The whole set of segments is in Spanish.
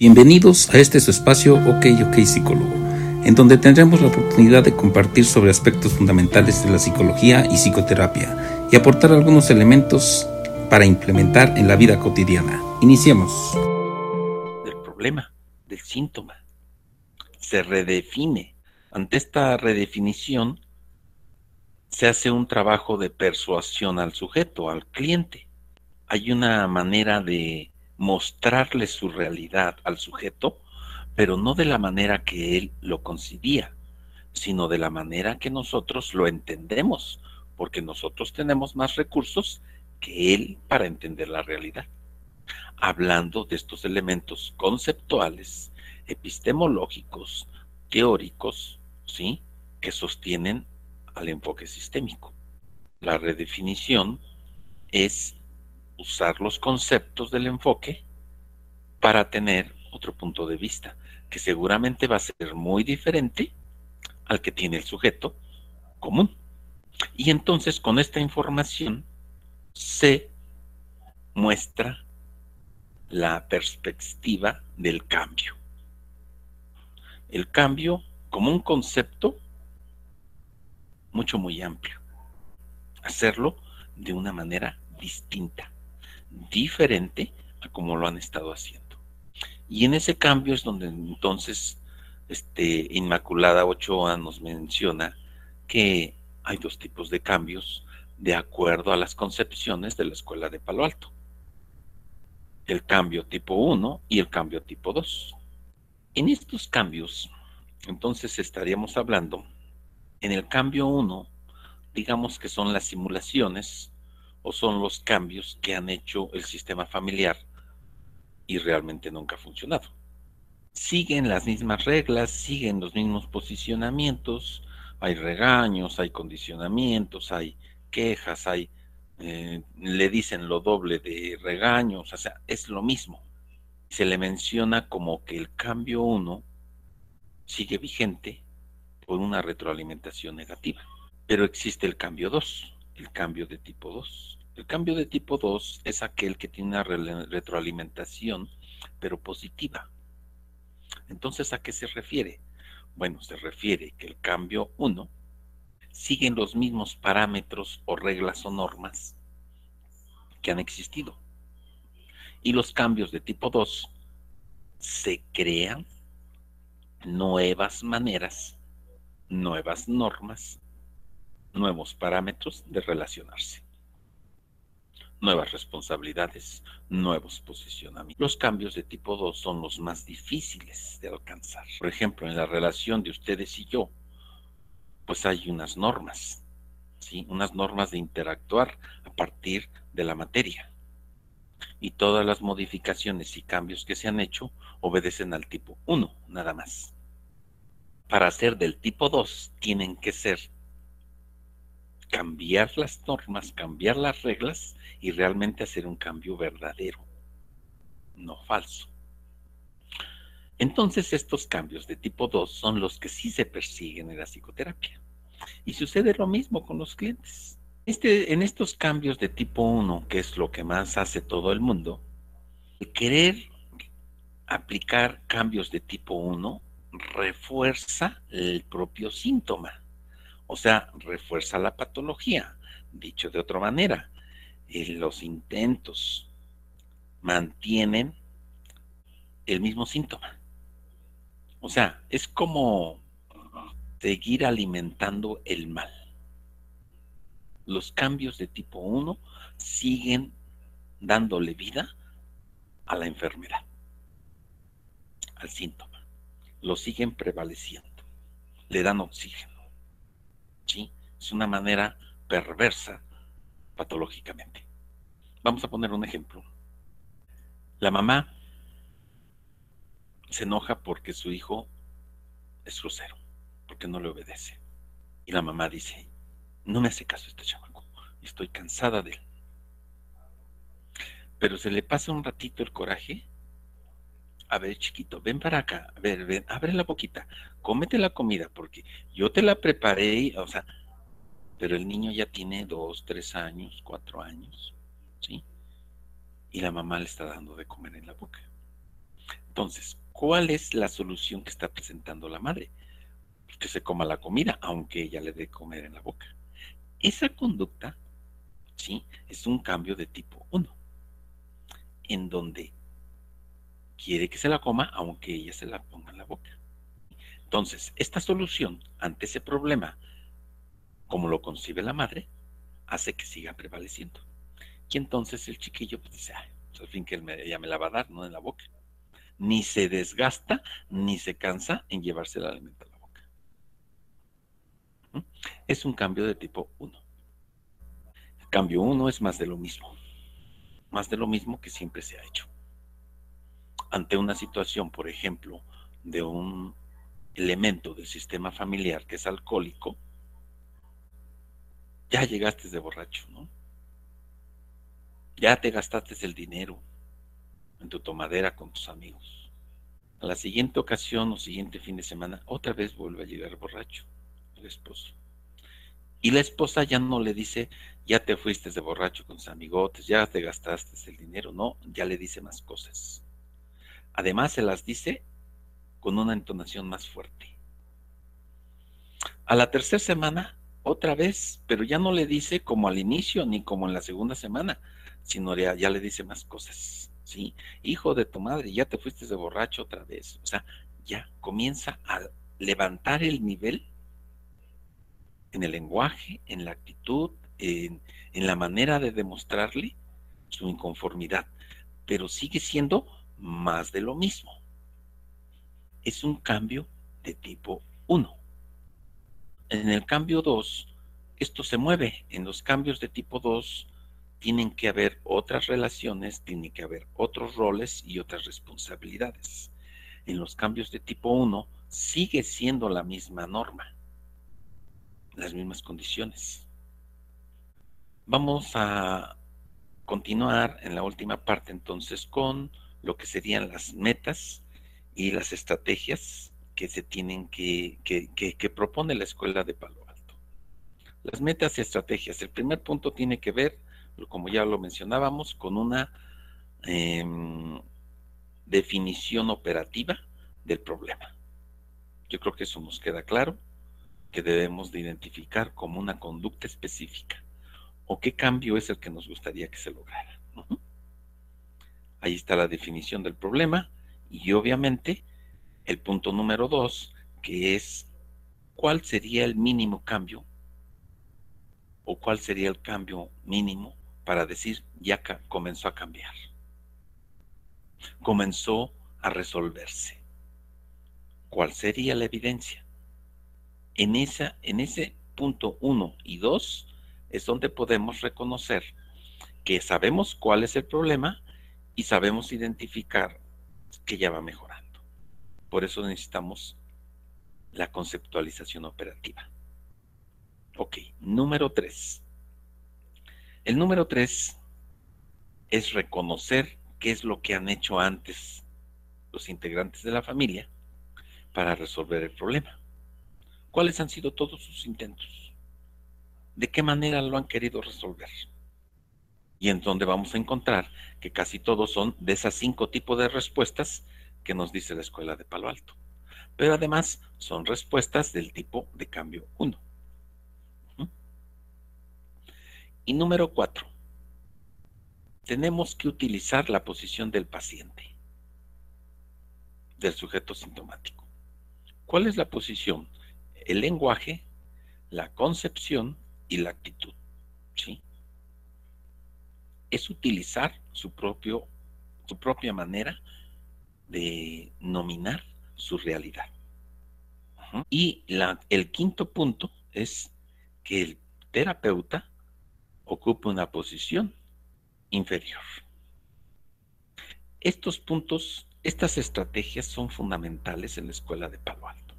Bienvenidos a este su espacio OK OK Psicólogo, en donde tendremos la oportunidad de compartir sobre aspectos fundamentales de la psicología y psicoterapia y aportar algunos elementos para implementar en la vida cotidiana. Iniciemos. Del problema, del síntoma. Se redefine. Ante esta redefinición se hace un trabajo de persuasión al sujeto, al cliente. Hay una manera de mostrarle su realidad al sujeto, pero no de la manera que él lo concibía, sino de la manera que nosotros lo entendemos, porque nosotros tenemos más recursos que él para entender la realidad. Hablando de estos elementos conceptuales, epistemológicos, teóricos, ¿sí? que sostienen al enfoque sistémico. La redefinición es usar los conceptos del enfoque para tener otro punto de vista, que seguramente va a ser muy diferente al que tiene el sujeto común. Y entonces con esta información se muestra la perspectiva del cambio. El cambio como un concepto mucho, muy amplio. Hacerlo de una manera distinta diferente a como lo han estado haciendo. Y en ese cambio es donde entonces este, Inmaculada Ochoa nos menciona que hay dos tipos de cambios de acuerdo a las concepciones de la escuela de Palo Alto. El cambio tipo 1 y el cambio tipo 2. En estos cambios, entonces estaríamos hablando, en el cambio 1, digamos que son las simulaciones o son los cambios que han hecho el sistema familiar y realmente nunca ha funcionado. Siguen las mismas reglas, siguen los mismos posicionamientos, hay regaños, hay condicionamientos, hay quejas, hay eh, le dicen lo doble de regaños, o sea, es lo mismo. Se le menciona como que el cambio 1 sigue vigente por una retroalimentación negativa. Pero existe el cambio 2 el cambio de tipo 2. El cambio de tipo 2 es aquel que tiene una retroalimentación, pero positiva. Entonces, ¿a qué se refiere? Bueno, se refiere que el cambio 1 sigue los mismos parámetros o reglas o normas que han existido. Y los cambios de tipo 2 se crean nuevas maneras, nuevas normas nuevos parámetros de relacionarse, nuevas responsabilidades, nuevos posicionamientos. Los cambios de tipo 2 son los más difíciles de alcanzar. Por ejemplo, en la relación de ustedes y yo, pues hay unas normas, ¿sí? unas normas de interactuar a partir de la materia. Y todas las modificaciones y cambios que se han hecho obedecen al tipo 1, nada más. Para ser del tipo 2 tienen que ser cambiar las normas, cambiar las reglas y realmente hacer un cambio verdadero, no falso. Entonces estos cambios de tipo 2 son los que sí se persiguen en la psicoterapia. Y sucede lo mismo con los clientes. Este, en estos cambios de tipo 1, que es lo que más hace todo el mundo, el querer aplicar cambios de tipo 1 refuerza el propio síntoma. O sea, refuerza la patología. Dicho de otra manera, los intentos mantienen el mismo síntoma. O sea, es como seguir alimentando el mal. Los cambios de tipo 1 siguen dándole vida a la enfermedad, al síntoma. Lo siguen prevaleciendo, le dan oxígeno. Es una manera perversa patológicamente. Vamos a poner un ejemplo. La mamá se enoja porque su hijo es grosero, porque no le obedece. Y la mamá dice, no me hace caso este chamaco, estoy cansada de él. Pero se le pasa un ratito el coraje. A ver, chiquito, ven para acá, a ver, ven, abre la boquita, cómete la comida, porque yo te la preparé, o sea, pero el niño ya tiene dos, tres años, cuatro años, ¿sí? Y la mamá le está dando de comer en la boca. Entonces, ¿cuál es la solución que está presentando la madre? Que se coma la comida, aunque ella le dé comer en la boca. Esa conducta, ¿sí? Es un cambio de tipo 1, en donde quiere que se la coma, aunque ella se la ponga en la boca. Entonces, esta solución ante ese problema, como lo concibe la madre, hace que siga prevaleciendo. Y entonces el chiquillo pues, dice, pues, al fin que ella me la va a dar, no en la boca. Ni se desgasta, ni se cansa en llevarse el alimento a la boca. ¿Mm? Es un cambio de tipo 1. El cambio 1 es más de lo mismo. Más de lo mismo que siempre se ha hecho. Ante una situación, por ejemplo, de un elemento del sistema familiar que es alcohólico, ya llegaste de borracho, ¿no? Ya te gastaste el dinero en tu tomadera con tus amigos. A la siguiente ocasión o siguiente fin de semana, otra vez vuelve a llegar borracho el esposo. Y la esposa ya no le dice, ya te fuiste de borracho con tus amigotes, ya te gastaste el dinero, no, ya le dice más cosas. Además se las dice con una entonación más fuerte. A la tercera semana, otra vez, pero ya no le dice como al inicio ni como en la segunda semana, sino ya, le dice más cosas, ¿sí? Hijo de tu madre, ya te fuiste de borracho otra vez. O sea, ya comienza a levantar el nivel en el lenguaje, en la actitud, en la manera de demostrarle su inconformidad, pero sigue siendo más de lo mismo. Es un cambio de tipo 1. En el cambio 2, esto se mueve. En los cambios de tipo 2 tienen que haber otras relaciones, tiene que haber otros roles y otras responsabilidades. En los cambios de tipo 1 sigue siendo la misma norma, las mismas condiciones. Vamos a continuar en la última parte entonces con lo que serían las metas y las estrategias que se tienen que, que, que, propone la escuela de Palo Alto. Las metas y estrategias. El primer punto tiene que ver como ya lo mencionábamos, con una em, definición operativa del problema. Yo creo que eso nos queda claro, que debemos de identificar como una conducta específica o qué cambio es el que nos gustaría que se lograra. Ahí está la definición del problema y obviamente el punto número dos, que es cuál sería el mínimo cambio o cuál sería el cambio mínimo para decir, ya comenzó a cambiar. Comenzó a resolverse. ¿Cuál sería la evidencia? En, esa, en ese punto 1 y 2 es donde podemos reconocer que sabemos cuál es el problema y sabemos identificar que ya va mejorando. Por eso necesitamos la conceptualización operativa. Ok, número 3. El número tres es reconocer qué es lo que han hecho antes los integrantes de la familia para resolver el problema. ¿Cuáles han sido todos sus intentos? ¿De qué manera lo han querido resolver? Y en donde vamos a encontrar que casi todos son de esas cinco tipos de respuestas que nos dice la escuela de Palo Alto. Pero además son respuestas del tipo de cambio 1. Y número cuatro, tenemos que utilizar la posición del paciente, del sujeto sintomático. ¿Cuál es la posición? El lenguaje, la concepción y la actitud. ¿sí? Es utilizar su, propio, su propia manera de nominar su realidad. Y la, el quinto punto es que el terapeuta ocupa una posición inferior. Estos puntos, estas estrategias son fundamentales en la escuela de Palo Alto.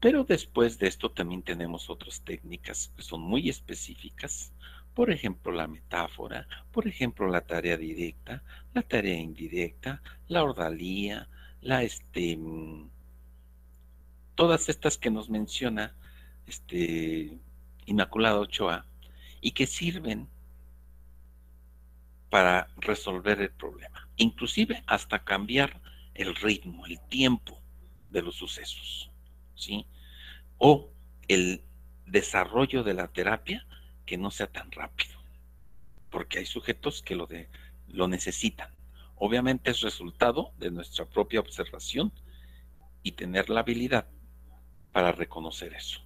Pero después de esto también tenemos otras técnicas que son muy específicas, por ejemplo la metáfora, por ejemplo la tarea directa, la tarea indirecta, la ordalía, la este todas estas que nos menciona este Inmaculado Ochoa y que sirven para resolver el problema, inclusive hasta cambiar el ritmo, el tiempo de los sucesos, ¿sí? O el desarrollo de la terapia que no sea tan rápido, porque hay sujetos que lo, de, lo necesitan. Obviamente es resultado de nuestra propia observación y tener la habilidad para reconocer eso.